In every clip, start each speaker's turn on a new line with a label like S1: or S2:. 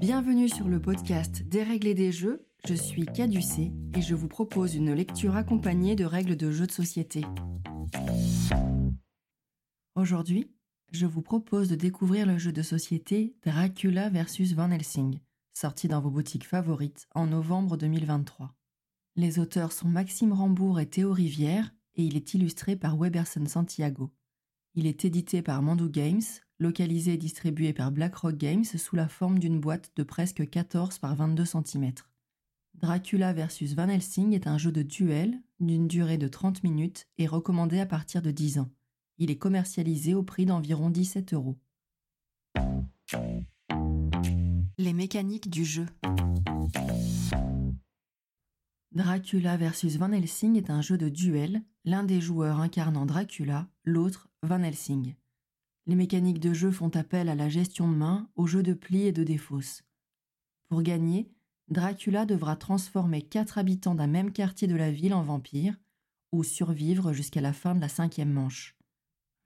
S1: Bienvenue sur le podcast Dérégler des jeux, je suis Caducé et je vous propose une lecture accompagnée de règles de jeux de société. Aujourd'hui, je vous propose de découvrir le jeu de société Dracula vs Van Helsing, sorti dans vos boutiques favorites en novembre 2023. Les auteurs sont Maxime Rambourg et Théo Rivière et il est illustré par Weberson Santiago. Il est édité par Mandou Games, localisé et distribué par BlackRock Games sous la forme d'une boîte de presque 14 par 22 cm. Dracula vs Van Helsing est un jeu de duel d'une durée de 30 minutes et recommandé à partir de 10 ans. Il est commercialisé au prix d'environ 17 euros. Les mécaniques du jeu. Dracula vs Van Helsing est un jeu de duel, l'un des joueurs incarnant Dracula, l'autre Van Helsing. Les mécaniques de jeu font appel à la gestion de main, au jeu de pli et de défausse. Pour gagner, Dracula devra transformer quatre habitants d'un même quartier de la ville en vampires, ou survivre jusqu'à la fin de la cinquième manche.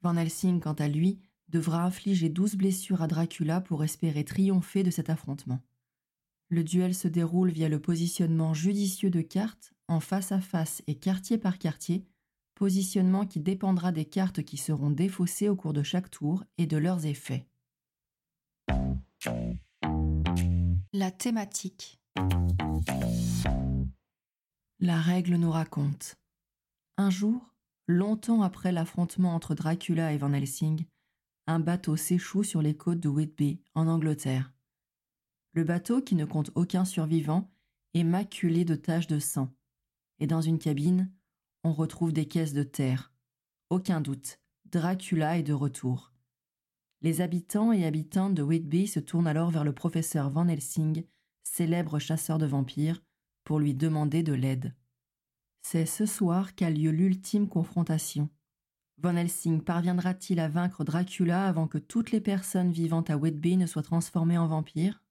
S1: Van Helsing, quant à lui, devra infliger douze blessures à Dracula pour espérer triompher de cet affrontement. Le duel se déroule via le positionnement judicieux de cartes, en face à face et quartier par quartier, positionnement qui dépendra des cartes qui seront défaussées au cours de chaque tour et de leurs effets. La thématique. La règle nous raconte. Un jour, longtemps après l'affrontement entre Dracula et Van Helsing, un bateau s'échoue sur les côtes de Whitby, en Angleterre. Le bateau, qui ne compte aucun survivant, est maculé de taches de sang. Et dans une cabine, on retrouve des caisses de terre. Aucun doute, Dracula est de retour. Les habitants et habitantes de Whitby se tournent alors vers le professeur Van Helsing, célèbre chasseur de vampires, pour lui demander de l'aide. C'est ce soir qu'a lieu l'ultime confrontation. Van Helsing parviendra-t-il à vaincre Dracula avant que toutes les personnes vivant à Whitby ne soient transformées en vampires?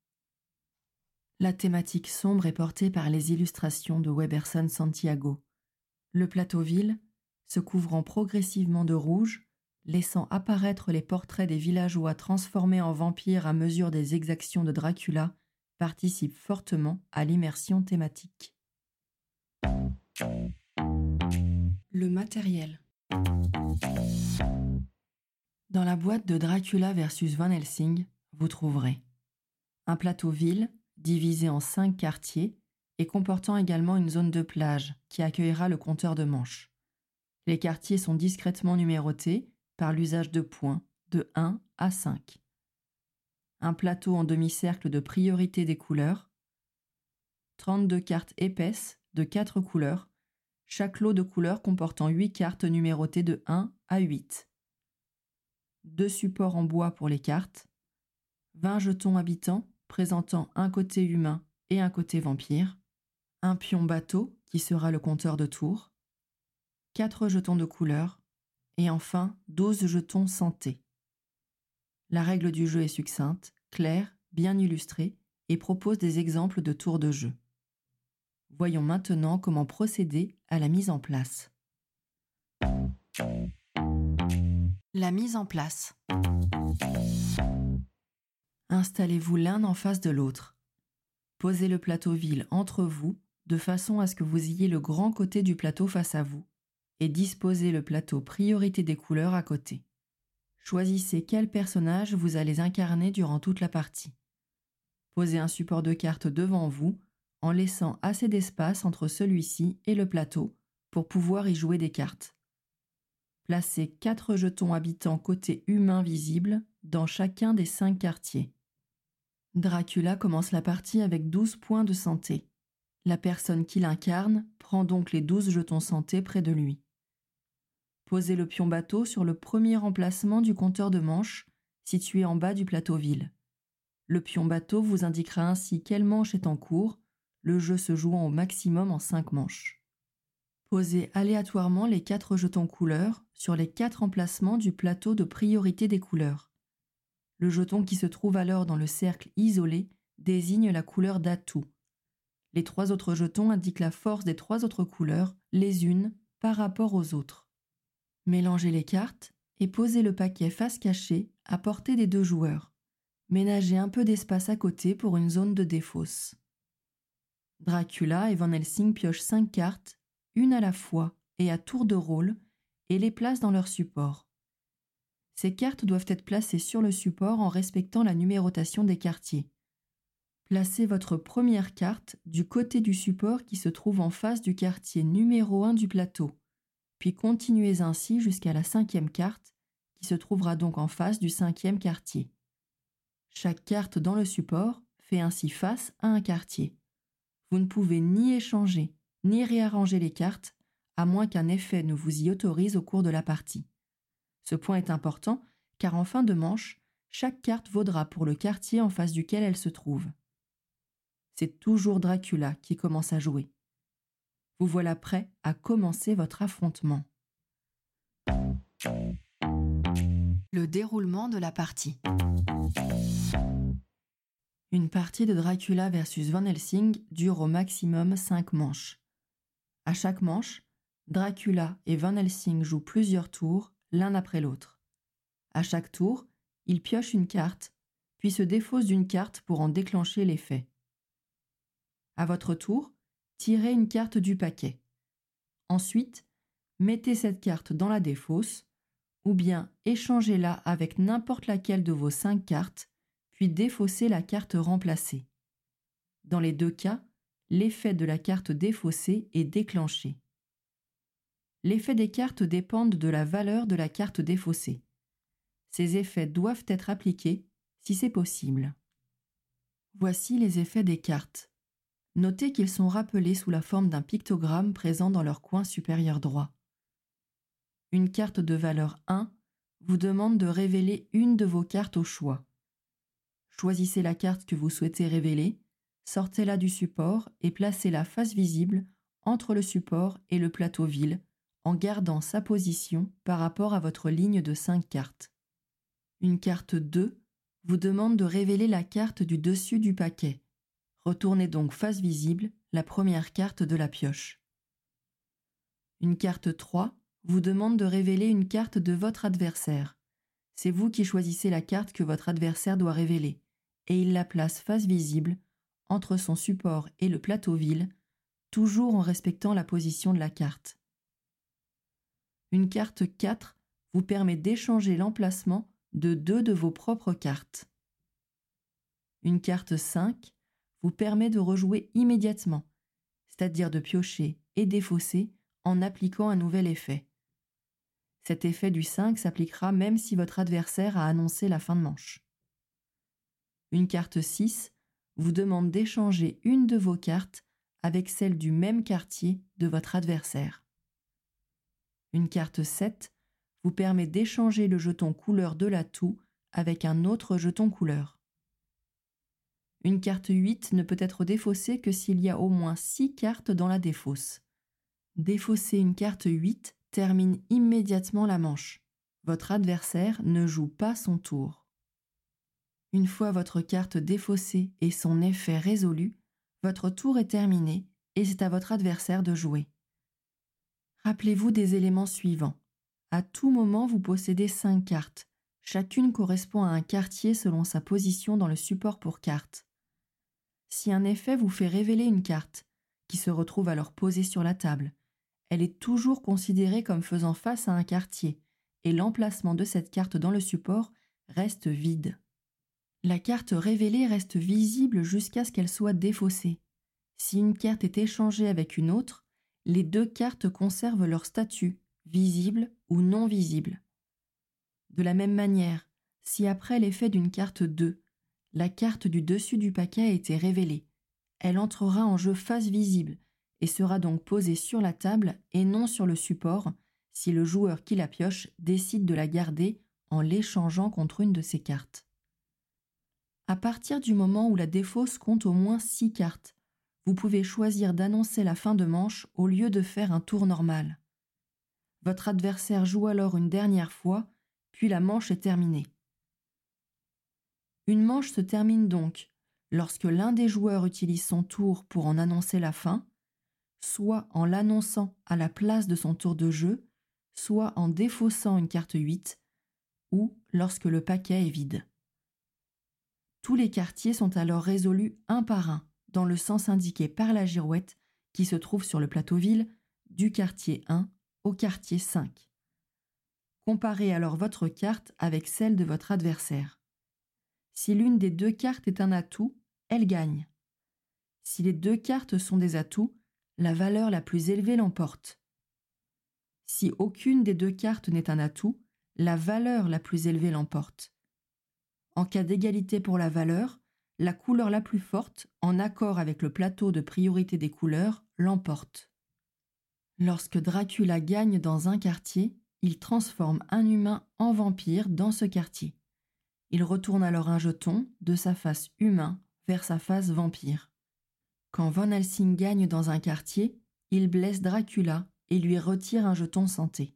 S1: La thématique sombre est portée par les illustrations de Weberson Santiago. Le plateau ville, se couvrant progressivement de rouge, laissant apparaître les portraits des villageois transformés en vampires à mesure des exactions de Dracula, participe fortement à l'immersion thématique. Le matériel. Dans la boîte de Dracula versus Van Helsing, vous trouverez un plateau ville divisé en cinq quartiers et comportant également une zone de plage qui accueillera le compteur de manches. Les quartiers sont discrètement numérotés par l'usage de points de 1 à 5. Un plateau en demi-cercle de priorité des couleurs. 32 cartes épaisses de 4 couleurs, chaque lot de couleurs comportant 8 cartes numérotées de 1 à 8. Deux supports en bois pour les cartes. 20 jetons habitants présentant un côté humain et un côté vampire, un pion bateau qui sera le compteur de tours, quatre jetons de couleur, et enfin douze jetons santé. La règle du jeu est succincte, claire, bien illustrée, et propose des exemples de tours de jeu. Voyons maintenant comment procéder à la mise en place. La mise en place. Installez-vous l'un en face de l'autre. Posez le plateau ville entre vous, de façon à ce que vous ayez le grand côté du plateau face à vous, et disposez le plateau priorité des couleurs à côté. Choisissez quel personnage vous allez incarner durant toute la partie. Posez un support de cartes devant vous, en laissant assez d'espace entre celui-ci et le plateau pour pouvoir y jouer des cartes. Placez quatre jetons habitants côté humain visible dans chacun des cinq quartiers. Dracula commence la partie avec 12 points de santé. La personne qui l'incarne prend donc les 12 jetons santé près de lui. Posez le pion bateau sur le premier emplacement du compteur de manches, situé en bas du plateau ville. Le pion bateau vous indiquera ainsi quelle manche est en cours, le jeu se jouant au maximum en 5 manches. Posez aléatoirement les 4 jetons couleurs sur les 4 emplacements du plateau de priorité des couleurs. Le jeton qui se trouve alors dans le cercle isolé désigne la couleur d'atout. Les trois autres jetons indiquent la force des trois autres couleurs, les unes par rapport aux autres. Mélangez les cartes et posez le paquet face cachée à portée des deux joueurs. Ménagez un peu d'espace à côté pour une zone de défausse. Dracula et Van Helsing piochent cinq cartes, une à la fois et à tour de rôle, et les placent dans leur support. Ces cartes doivent être placées sur le support en respectant la numérotation des quartiers. Placez votre première carte du côté du support qui se trouve en face du quartier numéro 1 du plateau, puis continuez ainsi jusqu'à la cinquième carte qui se trouvera donc en face du cinquième quartier. Chaque carte dans le support fait ainsi face à un quartier. Vous ne pouvez ni échanger ni réarranger les cartes, à moins qu'un effet ne vous y autorise au cours de la partie. Ce point est important car en fin de manche, chaque carte vaudra pour le quartier en face duquel elle se trouve. C'est toujours Dracula qui commence à jouer. Vous voilà prêt à commencer votre affrontement. Le déroulement de la partie. Une partie de Dracula versus Van Helsing dure au maximum 5 manches. À chaque manche, Dracula et Van Helsing jouent plusieurs tours l'un après l'autre. À chaque tour, ils piochent une carte, puis se défaussent d'une carte pour en déclencher l'effet. À votre tour, tirez une carte du paquet. Ensuite, mettez cette carte dans la défausse, ou bien échangez-la avec n'importe laquelle de vos cinq cartes puis défausser la carte remplacée. Dans les deux cas, l'effet de la carte défaussée est déclenché. L'effet des cartes dépendent de la valeur de la carte défaussée. Ces effets doivent être appliqués si c'est possible. Voici les effets des cartes. Notez qu'ils sont rappelés sous la forme d'un pictogramme présent dans leur coin supérieur droit. Une carte de valeur 1 vous demande de révéler une de vos cartes au choix. Choisissez la carte que vous souhaitez révéler, sortez-la du support et placez-la face visible entre le support et le plateau vile en gardant sa position par rapport à votre ligne de 5 cartes. Une carte 2 vous demande de révéler la carte du dessus du paquet. Retournez donc face visible la première carte de la pioche. Une carte 3 vous demande de révéler une carte de votre adversaire. C'est vous qui choisissez la carte que votre adversaire doit révéler et il la place face visible entre son support et le plateau vile, toujours en respectant la position de la carte. Une carte 4 vous permet d'échanger l'emplacement de deux de vos propres cartes. Une carte 5 permet de rejouer immédiatement, c'est-à-dire de piocher et défausser en appliquant un nouvel effet. Cet effet du 5 s'appliquera même si votre adversaire a annoncé la fin de manche. Une carte 6 vous demande d'échanger une de vos cartes avec celle du même quartier de votre adversaire. Une carte 7 vous permet d'échanger le jeton couleur de l'atout avec un autre jeton couleur. Une carte 8 ne peut être défaussée que s'il y a au moins 6 cartes dans la défausse. Défausser une carte 8 termine immédiatement la manche. Votre adversaire ne joue pas son tour. Une fois votre carte défaussée et son effet résolu, votre tour est terminé et c'est à votre adversaire de jouer. Rappelez-vous des éléments suivants. À tout moment, vous possédez cinq cartes. Chacune correspond à un quartier selon sa position dans le support pour carte. Si un effet vous fait révéler une carte, qui se retrouve alors posée sur la table, elle est toujours considérée comme faisant face à un quartier, et l'emplacement de cette carte dans le support reste vide. La carte révélée reste visible jusqu'à ce qu'elle soit défaussée. Si une carte est échangée avec une autre, les deux cartes conservent leur statut, visible ou non visible. De la même manière, si après l'effet d'une carte 2, la carte du dessus du paquet a été révélée, elle entrera en jeu face visible et sera donc posée sur la table et non sur le support si le joueur qui la pioche décide de la garder en l'échangeant contre une de ses cartes. À partir du moment où la défausse compte au moins 6 cartes, vous pouvez choisir d'annoncer la fin de manche au lieu de faire un tour normal. Votre adversaire joue alors une dernière fois, puis la manche est terminée. Une manche se termine donc lorsque l'un des joueurs utilise son tour pour en annoncer la fin, soit en l'annonçant à la place de son tour de jeu, soit en défaussant une carte 8, ou lorsque le paquet est vide. Tous les quartiers sont alors résolus un par un, dans le sens indiqué par la girouette qui se trouve sur le plateau ville, du quartier 1 au quartier 5. Comparez alors votre carte avec celle de votre adversaire. Si l'une des deux cartes est un atout, elle gagne. Si les deux cartes sont des atouts, la valeur la plus élevée l'emporte. Si aucune des deux cartes n'est un atout, la valeur la plus élevée l'emporte. En cas d'égalité pour la valeur, la couleur la plus forte, en accord avec le plateau de priorité des couleurs, l'emporte. Lorsque Dracula gagne dans un quartier, il transforme un humain en vampire dans ce quartier. Il retourne alors un jeton de sa face humain vers sa face vampire. Quand Van Helsing gagne dans un quartier, il blesse Dracula et lui retire un jeton santé.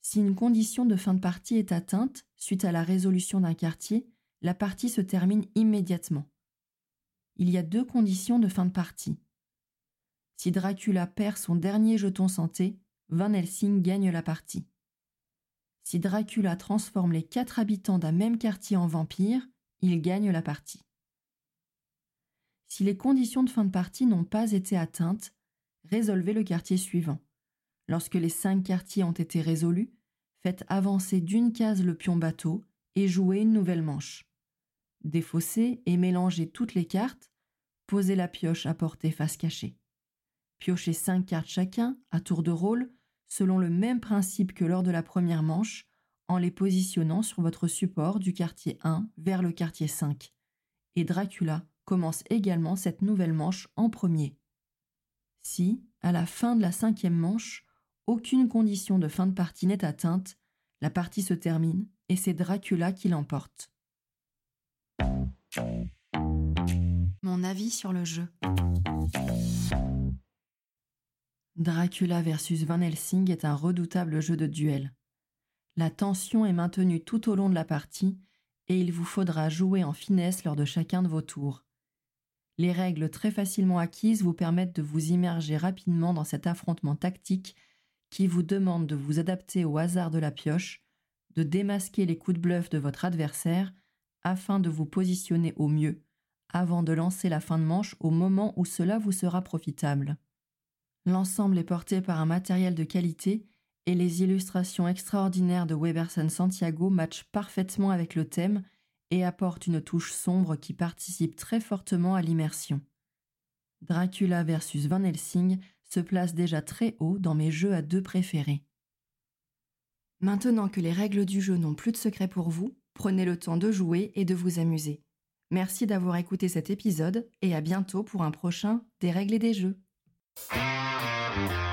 S1: Si une condition de fin de partie est atteinte suite à la résolution d'un quartier, la partie se termine immédiatement. Il y a deux conditions de fin de partie. Si Dracula perd son dernier jeton santé, Van Helsing gagne la partie. Si Dracula transforme les quatre habitants d'un même quartier en vampires, il gagne la partie. Si les conditions de fin de partie n'ont pas été atteintes, résolvez le quartier suivant. Lorsque les cinq quartiers ont été résolus, faites avancer d'une case le pion bateau et jouez une nouvelle manche. Défaussez et mélangez toutes les cartes, posez la pioche à portée face cachée. Piochez cinq cartes chacun, à tour de rôle, selon le même principe que lors de la première manche, en les positionnant sur votre support du quartier 1 vers le quartier 5. Et Dracula commence également cette nouvelle manche en premier. Si, à la fin de la cinquième manche, aucune condition de fin de partie n'est atteinte, la partie se termine et c'est Dracula qui l'emporte. Mon avis sur le jeu. Dracula versus Van Helsing est un redoutable jeu de duel. La tension est maintenue tout au long de la partie et il vous faudra jouer en finesse lors de chacun de vos tours. Les règles très facilement acquises vous permettent de vous immerger rapidement dans cet affrontement tactique qui vous demande de vous adapter au hasard de la pioche, de démasquer les coups de bluff de votre adversaire afin de vous positionner au mieux avant de lancer la fin de manche au moment où cela vous sera profitable. L'ensemble est porté par un matériel de qualité et les illustrations extraordinaires de Weberson Santiago matchent parfaitement avec le thème et apportent une touche sombre qui participe très fortement à l'immersion. Dracula versus Van Helsing se place déjà très haut dans mes jeux à deux préférés. Maintenant que les règles du jeu n'ont plus de secret pour vous, prenez le temps de jouer et de vous amuser. Merci d'avoir écouté cet épisode et à bientôt pour un prochain Des règles et des jeux. Thank you.